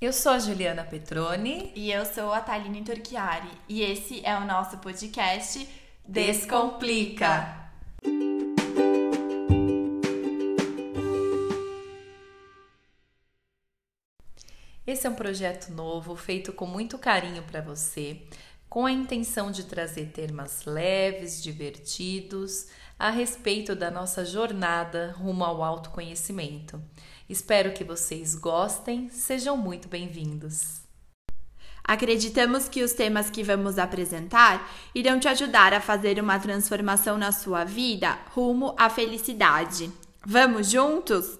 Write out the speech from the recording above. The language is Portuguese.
Eu sou a Juliana Petroni. E eu sou a Thaline Turchiari. E esse é o nosso podcast Descomplica. Esse é um projeto novo feito com muito carinho para você, com a intenção de trazer temas leves, divertidos a respeito da nossa jornada rumo ao autoconhecimento. Espero que vocês gostem, sejam muito bem-vindos. Acreditamos que os temas que vamos apresentar irão te ajudar a fazer uma transformação na sua vida rumo à felicidade. Vamos juntos?